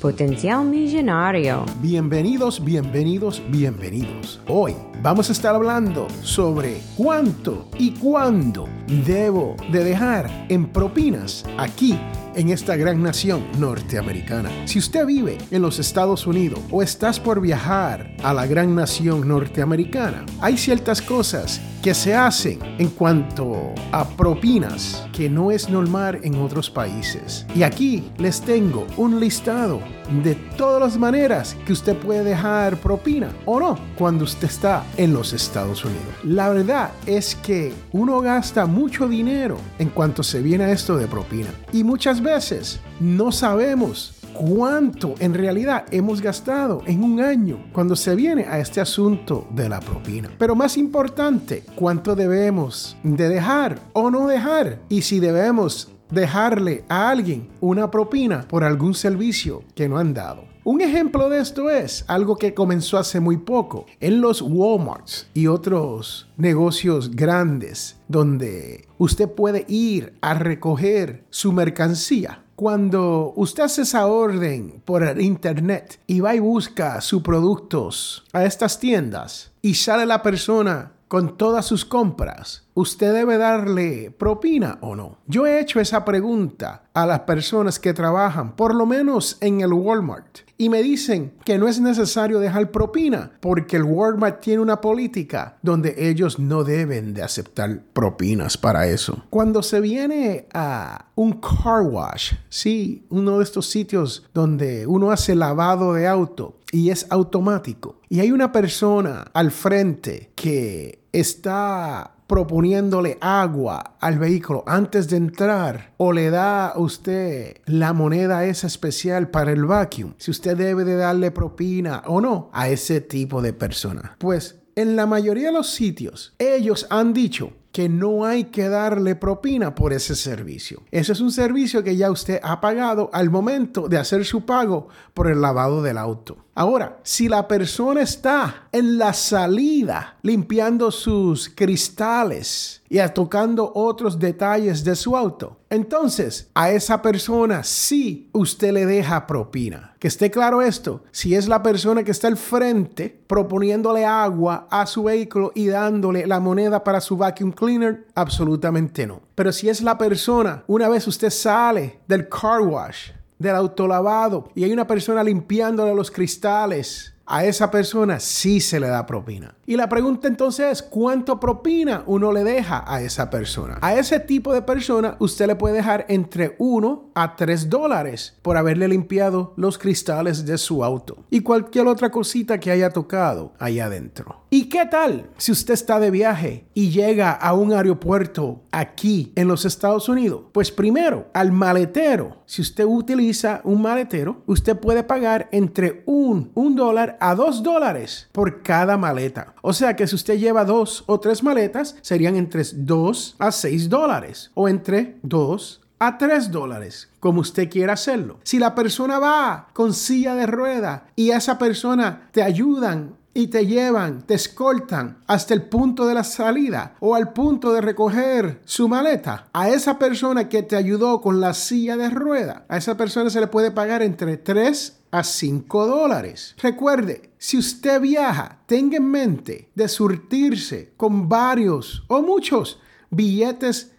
Potencial Millonario. Bienvenidos, bienvenidos, bienvenidos. Hoy vamos a estar hablando sobre cuánto y cuándo debo de dejar en propinas aquí en esta gran nación norteamericana. Si usted vive en los Estados Unidos o estás por viajar a la gran nación norteamericana, hay ciertas cosas que se hacen en cuanto a propinas que no es normal en otros países. Y aquí les tengo un listado de todas las maneras que usted puede dejar propina o no cuando usted está en los Estados Unidos. La verdad es que uno gasta mucho dinero en cuanto se viene a esto de propina. Y muchas veces no sabemos cuánto en realidad hemos gastado en un año cuando se viene a este asunto de la propina. Pero más importante, cuánto debemos de dejar o no dejar y si debemos dejarle a alguien una propina por algún servicio que no han dado. Un ejemplo de esto es algo que comenzó hace muy poco en los Walmarts y otros negocios grandes donde usted puede ir a recoger su mercancía cuando usted hace esa orden por el internet y va y busca sus productos a estas tiendas y sale la persona con todas sus compras, ¿usted debe darle propina o no? Yo he hecho esa pregunta a las personas que trabajan, por lo menos en el Walmart, y me dicen que no es necesario dejar propina porque el Walmart tiene una política donde ellos no deben de aceptar propinas para eso. Cuando se viene a un car wash, sí, uno de estos sitios donde uno hace lavado de auto y es automático, y hay una persona al frente que está proponiéndole agua al vehículo antes de entrar o le da a usted la moneda esa especial para el vacuum, si usted debe de darle propina o no a ese tipo de persona. Pues en la mayoría de los sitios ellos han dicho que no hay que darle propina por ese servicio. Ese es un servicio que ya usted ha pagado al momento de hacer su pago por el lavado del auto. Ahora, si la persona está en la salida limpiando sus cristales y tocando otros detalles de su auto, entonces a esa persona sí usted le deja propina. Que esté claro esto, si es la persona que está al frente proponiéndole agua a su vehículo y dándole la moneda para su vacuum cleaner, absolutamente no. Pero si es la persona, una vez usted sale del car wash, del autolavado y hay una persona limpiándole los cristales, a esa persona sí se le da propina. Y la pregunta entonces es, ¿cuánto propina uno le deja a esa persona? A ese tipo de persona usted le puede dejar entre 1 a 3 dólares por haberle limpiado los cristales de su auto y cualquier otra cosita que haya tocado allá adentro. ¿Y qué tal si usted está de viaje y llega a un aeropuerto aquí en los Estados Unidos? Pues primero, al maletero. Si usted utiliza un maletero, usted puede pagar entre un, un dólar a dos dólares por cada maleta. O sea que si usted lleva dos o tres maletas, serían entre 2 a 6 dólares o entre 2 a 3 dólares, como usted quiera hacerlo. Si la persona va con silla de rueda y esa persona te ayudan y te llevan, te escoltan hasta el punto de la salida o al punto de recoger su maleta. A esa persona que te ayudó con la silla de rueda, a esa persona se le puede pagar entre 3 a 5 dólares. Recuerde, si usted viaja, tenga en mente de surtirse con varios o muchos billetes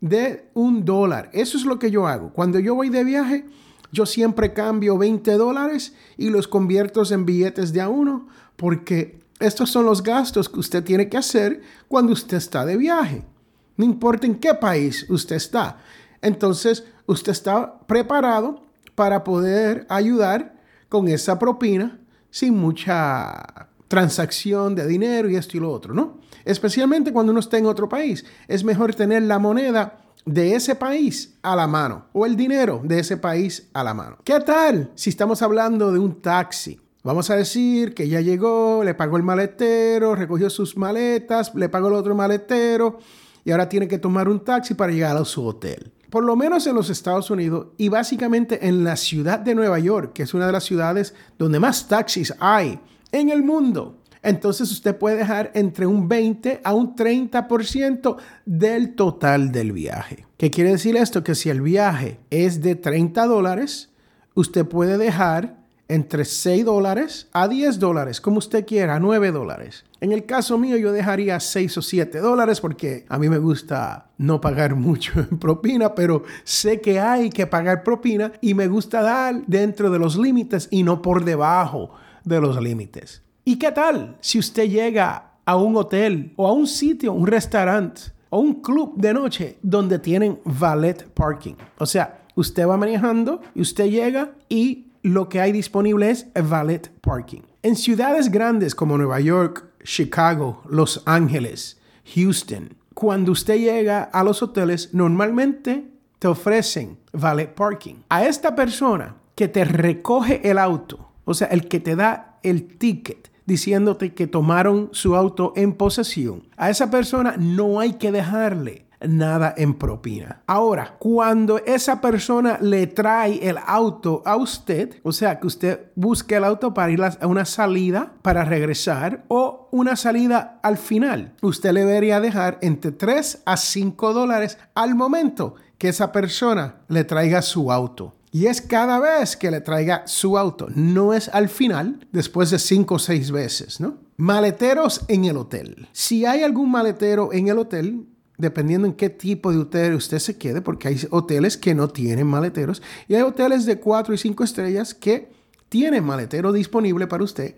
de un dólar. Eso es lo que yo hago. Cuando yo voy de viaje, yo siempre cambio 20 dólares y los convierto en billetes de a uno porque estos son los gastos que usted tiene que hacer cuando usted está de viaje. No importa en qué país usted está. Entonces, usted está preparado para poder ayudar con esa propina sin mucha transacción de dinero y esto y lo otro, ¿no? Especialmente cuando uno está en otro país. Es mejor tener la moneda de ese país a la mano o el dinero de ese país a la mano. ¿Qué tal si estamos hablando de un taxi? Vamos a decir que ya llegó, le pagó el maletero, recogió sus maletas, le pagó el otro maletero y ahora tiene que tomar un taxi para llegar a su hotel. Por lo menos en los Estados Unidos y básicamente en la ciudad de Nueva York, que es una de las ciudades donde más taxis hay en el mundo. Entonces usted puede dejar entre un 20 a un 30% del total del viaje. ¿Qué quiere decir esto? Que si el viaje es de 30 dólares, usted puede dejar entre 6 dólares a 10 dólares, como usted quiera, 9 dólares. En el caso mío yo dejaría 6 o 7 dólares porque a mí me gusta no pagar mucho en propina, pero sé que hay que pagar propina y me gusta dar dentro de los límites y no por debajo de los límites. ¿Y qué tal si usted llega a un hotel o a un sitio, un restaurante o un club de noche donde tienen valet parking? O sea, usted va manejando y usted llega y lo que hay disponible es valet parking. En ciudades grandes como Nueva York, Chicago, Los Ángeles, Houston, cuando usted llega a los hoteles, normalmente te ofrecen valet parking. A esta persona que te recoge el auto, o sea, el que te da el ticket, diciéndote que tomaron su auto en posesión, a esa persona no hay que dejarle nada en propina. Ahora, cuando esa persona le trae el auto a usted, o sea, que usted busque el auto para ir a una salida, para regresar o una salida al final, usted le debería dejar entre 3 a 5 dólares al momento que esa persona le traiga su auto. Y es cada vez que le traiga su auto, no es al final, después de cinco o seis veces, ¿no? Maleteros en el hotel. Si hay algún maletero en el hotel, dependiendo en qué tipo de hotel usted se quede, porque hay hoteles que no tienen maleteros y hay hoteles de cuatro y cinco estrellas que tienen maletero disponible para usted.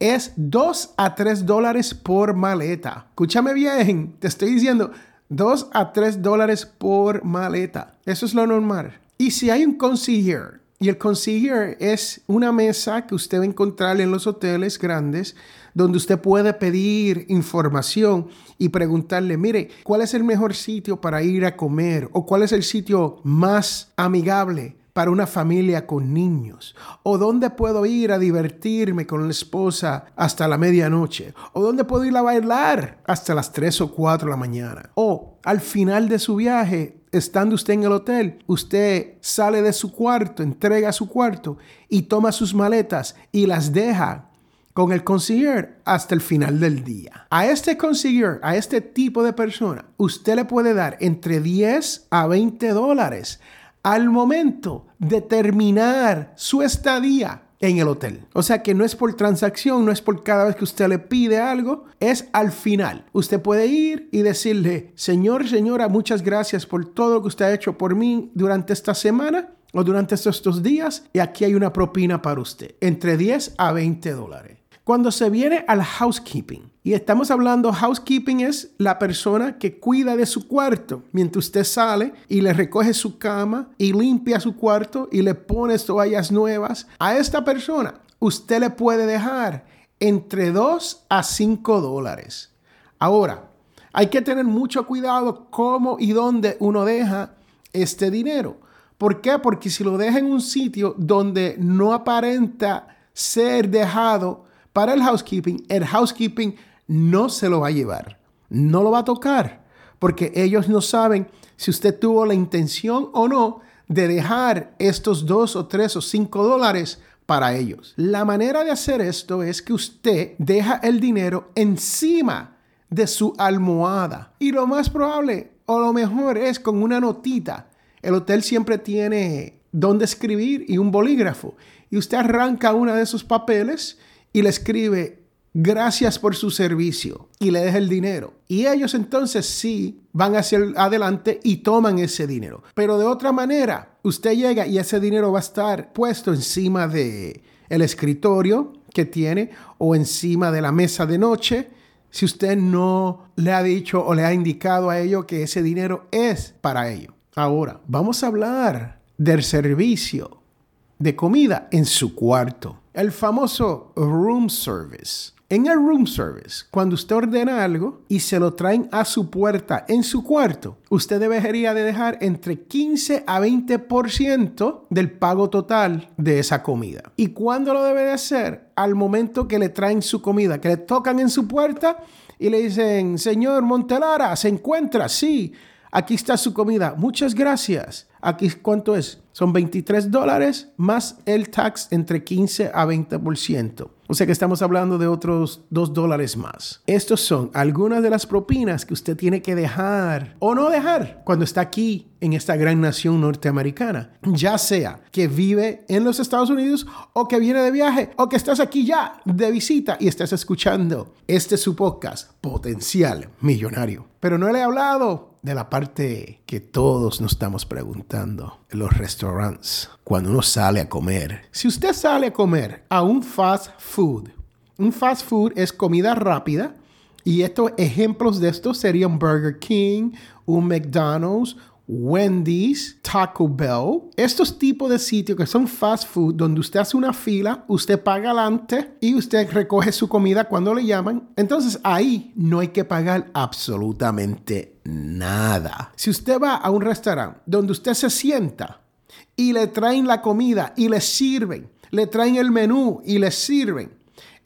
Es 2 a 3 dólares por maleta. Escúchame bien, te estoy diciendo 2 a 3 dólares por maleta. Eso es lo normal. Y si hay un concierge, y el concierge es una mesa que usted va a encontrar en los hoteles grandes, donde usted puede pedir información y preguntarle, mire, ¿cuál es el mejor sitio para ir a comer? ¿O cuál es el sitio más amigable para una familia con niños? ¿O dónde puedo ir a divertirme con la esposa hasta la medianoche? ¿O dónde puedo ir a bailar hasta las 3 o 4 de la mañana? O al final de su viaje, estando usted en el hotel, usted sale de su cuarto, entrega su cuarto y toma sus maletas y las deja con el concierge hasta el final del día. A este concierge, a este tipo de persona, usted le puede dar entre 10 a 20 dólares al momento de terminar su estadía en el hotel. O sea que no es por transacción, no es por cada vez que usted le pide algo, es al final. Usted puede ir y decirle, Señor, señora, muchas gracias por todo lo que usted ha hecho por mí durante esta semana o durante estos dos días y aquí hay una propina para usted, entre 10 a 20 dólares. Cuando se viene al housekeeping, y estamos hablando, housekeeping es la persona que cuida de su cuarto mientras usted sale y le recoge su cama y limpia su cuarto y le pone toallas nuevas. A esta persona usted le puede dejar entre 2 a 5 dólares. Ahora, hay que tener mucho cuidado cómo y dónde uno deja este dinero. ¿Por qué? Porque si lo deja en un sitio donde no aparenta ser dejado para el housekeeping, el housekeeping no se lo va a llevar, no lo va a tocar, porque ellos no saben si usted tuvo la intención o no de dejar estos dos o tres o cinco dólares para ellos. La manera de hacer esto es que usted deja el dinero encima de su almohada. Y lo más probable o lo mejor es con una notita. El hotel siempre tiene donde escribir y un bolígrafo. Y usted arranca uno de esos papeles y le escribe gracias por su servicio y le deja el dinero. Y ellos entonces sí van hacia adelante y toman ese dinero. Pero de otra manera, usted llega y ese dinero va a estar puesto encima de el escritorio que tiene o encima de la mesa de noche si usted no le ha dicho o le ha indicado a ellos que ese dinero es para ellos. Ahora, vamos a hablar del servicio de comida en su cuarto. El famoso room service En el room service, cuando usted ordena algo y se lo traen a su puerta en su cuarto, usted debería de dejar entre 15 a 20% del pago total de esa comida. ¿Y cuándo lo debe de hacer? Al momento que le traen su comida, que le tocan en su puerta y le dicen, señor Montelara, ¿se encuentra? Sí, aquí está su comida. Muchas gracias. Aquí, ¿cuánto es? Son 23 dólares más el tax entre 15 a 20%. O sea que estamos hablando de otros 2 dólares más. Estos son algunas de las propinas que usted tiene que dejar o no dejar cuando está aquí en esta gran nación norteamericana. Ya sea que vive en los Estados Unidos o que viene de viaje o que estás aquí ya de visita y estás escuchando este su podcast, Potencial Millonario. Pero no le he hablado de la parte que todos nos estamos preguntando los restaurantes cuando uno sale a comer. Si usted sale a comer a un fast food, un fast food es comida rápida y estos ejemplos de esto serían Burger King, un McDonald's, Wendy's, Taco Bell, estos tipos de sitios que son fast food donde usted hace una fila, usted paga adelante y usted recoge su comida cuando le llaman. Entonces ahí no hay que pagar absolutamente nada. Si usted va a un restaurante donde usted se sienta y le traen la comida y le sirven, le traen el menú y le sirven,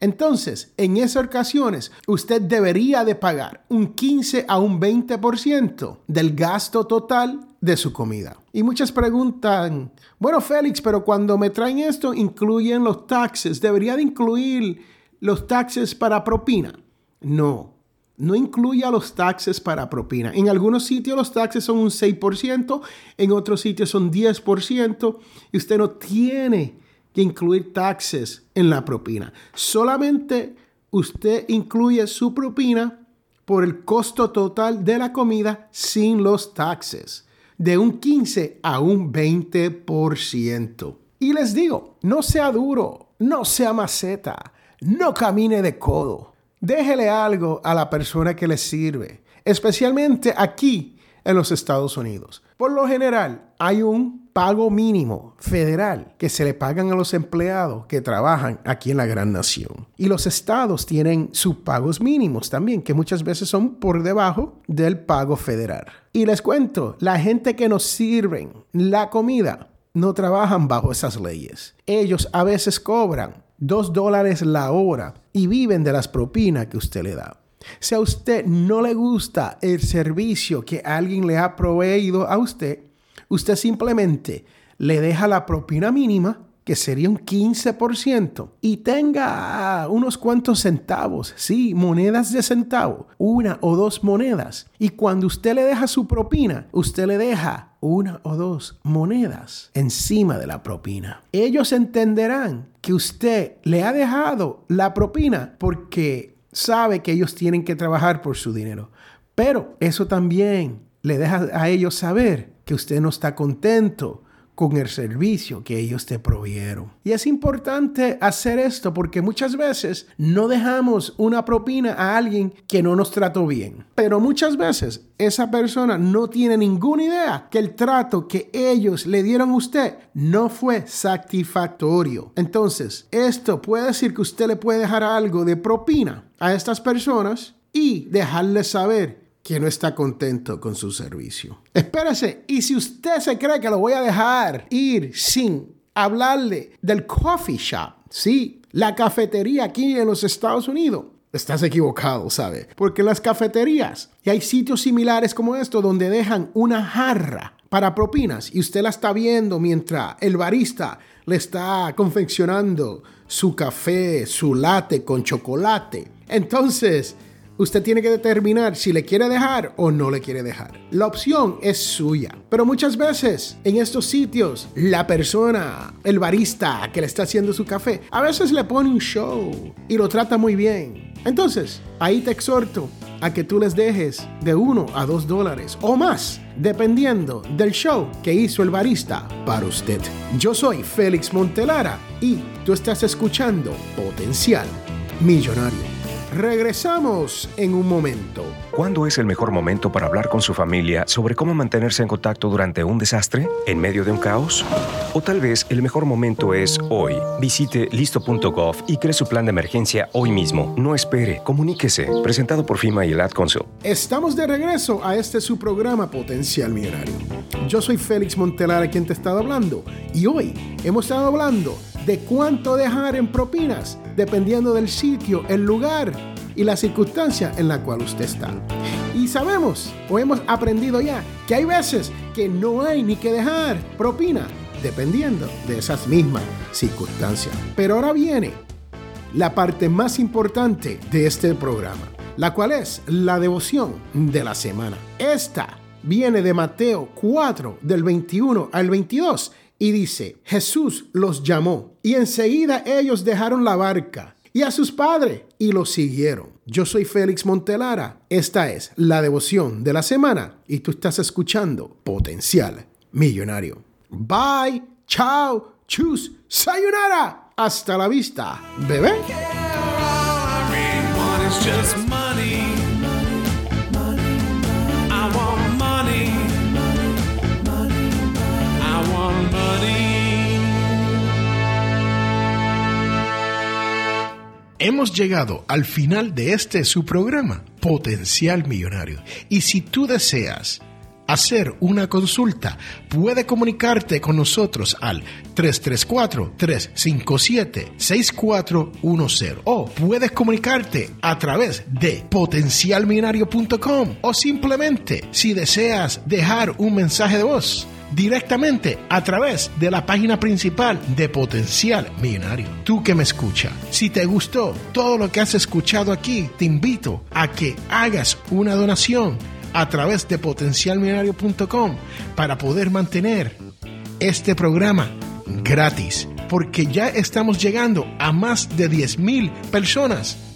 entonces, en esas ocasiones, usted debería de pagar un 15 a un 20% del gasto total de su comida. Y muchas preguntan, bueno, Félix, pero cuando me traen esto, incluyen los taxes. ¿Debería de incluir los taxes para propina? No, no incluye los taxes para propina. En algunos sitios los taxes son un 6%, en otros sitios son 10% y usted no tiene que incluir taxes en la propina. Solamente usted incluye su propina por el costo total de la comida sin los taxes, de un 15 a un 20%. Y les digo, no sea duro, no sea maceta, no camine de codo. Déjele algo a la persona que le sirve, especialmente aquí en los Estados Unidos. Por lo general, hay un pago mínimo federal que se le pagan a los empleados que trabajan aquí en la gran nación. Y los estados tienen sus pagos mínimos también, que muchas veces son por debajo del pago federal. Y les cuento, la gente que nos sirven la comida no trabajan bajo esas leyes. Ellos a veces cobran dos dólares la hora y viven de las propinas que usted le da. Si a usted no le gusta el servicio que alguien le ha proveído a usted, usted simplemente le deja la propina mínima, que sería un 15%, y tenga unos cuantos centavos, sí, monedas de centavo, una o dos monedas. Y cuando usted le deja su propina, usted le deja una o dos monedas encima de la propina. Ellos entenderán que usted le ha dejado la propina porque sabe que ellos tienen que trabajar por su dinero. Pero eso también le deja a ellos saber que usted no está contento con el servicio que ellos te provieron. Y es importante hacer esto porque muchas veces no dejamos una propina a alguien que no nos trató bien. Pero muchas veces esa persona no tiene ninguna idea que el trato que ellos le dieron a usted no fue satisfactorio. Entonces, esto puede decir que usted le puede dejar algo de propina a estas personas y dejarles saber que no está contento con su servicio. Espérese, y si usted se cree que lo voy a dejar ir sin hablarle del coffee shop, sí, la cafetería aquí en los Estados Unidos, estás equivocado, ¿sabe? Porque las cafeterías, y hay sitios similares como esto donde dejan una jarra para propinas y usted la está viendo mientras el barista le está confeccionando su café, su latte con chocolate. Entonces, Usted tiene que determinar si le quiere dejar o no le quiere dejar. La opción es suya. Pero muchas veces en estos sitios, la persona, el barista que le está haciendo su café, a veces le pone un show y lo trata muy bien. Entonces, ahí te exhorto a que tú les dejes de 1 a 2 dólares o más, dependiendo del show que hizo el barista para usted. Yo soy Félix Montelara y tú estás escuchando Potencial Millonario. Regresamos en un momento. ¿Cuándo es el mejor momento para hablar con su familia sobre cómo mantenerse en contacto durante un desastre? ¿En medio de un caos? O tal vez el mejor momento es hoy. Visite listo.gov y cree su plan de emergencia hoy mismo. No espere, comuníquese. Presentado por FIMA y el Ad Council. Estamos de regreso a este su programa Potencial Millonario. Yo soy Félix Montelar, quien te he estado hablando, y hoy hemos estado hablando de cuánto dejar en propinas dependiendo del sitio, el lugar y la circunstancia en la cual usted está. Y sabemos o hemos aprendido ya que hay veces que no hay ni que dejar propina dependiendo de esas mismas circunstancias. Pero ahora viene la parte más importante de este programa, la cual es la devoción de la semana. Esta viene de Mateo 4 del 21 al 22 y dice, Jesús los llamó y enseguida ellos dejaron la barca y a sus padres y los siguieron. Yo soy Félix Montelara, esta es la devoción de la semana y tú estás escuchando Potencial Millonario. Bye, chao, chus, sayonara, hasta la vista, bebé. Hemos llegado al final de este su programa, Potencial Millonario. Y si tú deseas hacer una consulta, puede comunicarte con nosotros al 334-357-6410 o puedes comunicarte a través de potencialmillonario.com o simplemente si deseas dejar un mensaje de voz directamente a través de la página principal de Potencial Millonario. Tú que me escucha, si te gustó todo lo que has escuchado aquí, te invito a que hagas una donación a través de potencialmillonario.com para poder mantener este programa gratis, porque ya estamos llegando a más de 10 mil personas